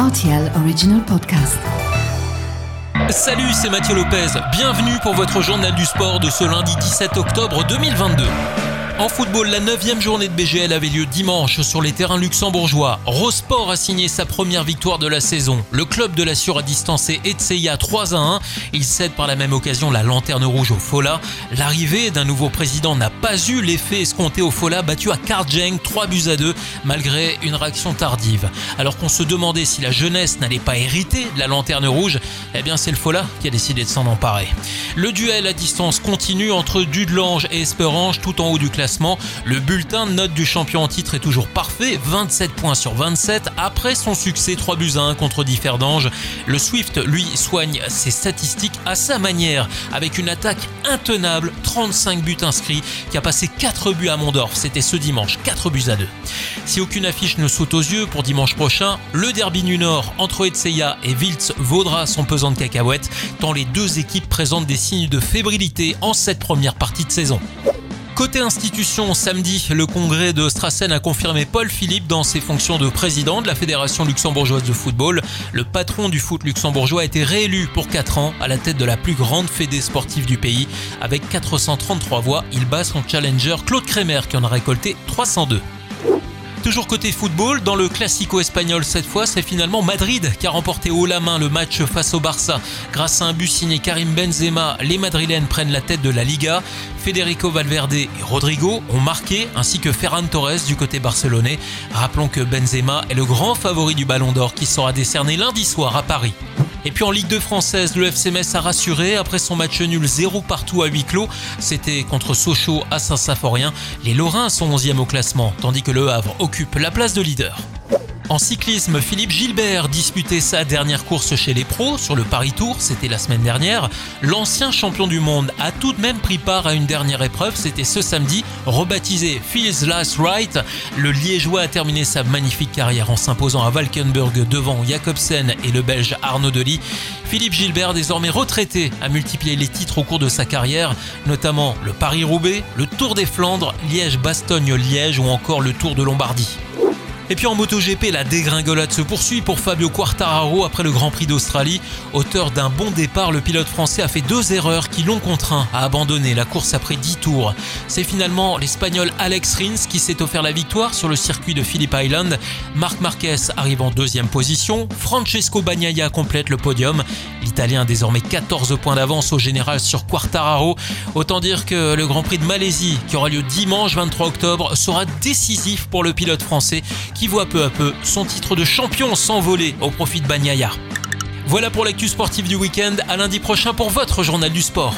RTL Original Podcast. Salut, c'est Mathieu Lopez. Bienvenue pour votre journal du sport de ce lundi 17 octobre 2022. En football, la 9 journée de BGL avait lieu dimanche sur les terrains luxembourgeois. Rosport a signé sa première victoire de la saison. Le club de la Sur a distancé Etseya 3 à 1. Il cède par la même occasion la lanterne rouge au Fola. L'arrivée d'un nouveau président n'a pas eu l'effet escompté au Fola, battu à Karjeng 3 buts à 2, malgré une réaction tardive. Alors qu'on se demandait si la jeunesse n'allait pas hériter de la lanterne rouge, eh bien c'est le Fola qui a décidé de s'en emparer. Le duel à distance continue entre Dudelange et Esperange tout en haut du classement le bulletin note du champion en titre est toujours parfait, 27 points sur 27. Après son succès 3 buts à 1 contre Differdange, le Swift, lui, soigne ses statistiques à sa manière, avec une attaque intenable, 35 buts inscrits, qui a passé 4 buts à Mondorf. C'était ce dimanche, 4 buts à 2. Si aucune affiche ne saute aux yeux pour dimanche prochain, le derby du Nord entre Etseya et Wiltz vaudra son pesant de cacahuètes, tant les deux équipes présentent des signes de fébrilité en cette première partie de saison. Côté institution, samedi, le congrès de Strassen a confirmé Paul Philippe dans ses fonctions de président de la Fédération luxembourgeoise de football. Le patron du foot luxembourgeois a été réélu pour 4 ans à la tête de la plus grande fédé sportive du pays. Avec 433 voix, il bat son challenger Claude Kremer qui en a récolté 302. Toujours côté football, dans le classico espagnol cette fois, c'est finalement Madrid qui a remporté haut la main le match face au Barça. Grâce à un but signé Karim Benzema, les Madrilènes prennent la tête de la Liga. Federico Valverde et Rodrigo ont marqué, ainsi que Ferran Torres du côté barcelonais. Rappelons que Benzema est le grand favori du Ballon d'Or qui sera décerné lundi soir à Paris. Et puis en Ligue 2 française, le FC Metz a rassuré après son match nul 0 partout à huis clos. C'était contre Sochaux à Saint-Symphorien. Les Lorrains sont 11e au classement, tandis que le Havre occupe la place de leader. En cyclisme, Philippe Gilbert disputait sa dernière course chez les pros sur le Paris Tour, c'était la semaine dernière. L'ancien champion du monde a tout de même pris part à une dernière épreuve, c'était ce samedi, rebaptisé Phil's Last Ride. Le Liégeois a terminé sa magnifique carrière en s'imposant à Valkenburg devant Jacobsen et le Belge Arnaud Delis. Philippe Gilbert, désormais retraité, a multiplié les titres au cours de sa carrière, notamment le Paris-Roubaix, le Tour des Flandres, Liège-Bastogne-Liège ou encore le Tour de Lombardie. Et puis en MotoGP, la dégringolade se poursuit pour Fabio Quartararo après le Grand Prix d'Australie. Auteur d'un bon départ, le pilote français a fait deux erreurs qui l'ont contraint à abandonner la course après 10 tours. C'est finalement l'Espagnol Alex Rins qui s'est offert la victoire sur le circuit de Phillip Island. Marc Marquez arrive en deuxième position. Francesco Bagnaia complète le podium. L'Italien a désormais 14 points d'avance au général sur Quartararo. Autant dire que le Grand Prix de Malaisie, qui aura lieu dimanche 23 octobre, sera décisif pour le pilote français qui voit peu à peu son titre de champion s'envoler au profit de Bagnaia. Voilà pour l'actu sportive du week-end. À lundi prochain pour votre journal du sport.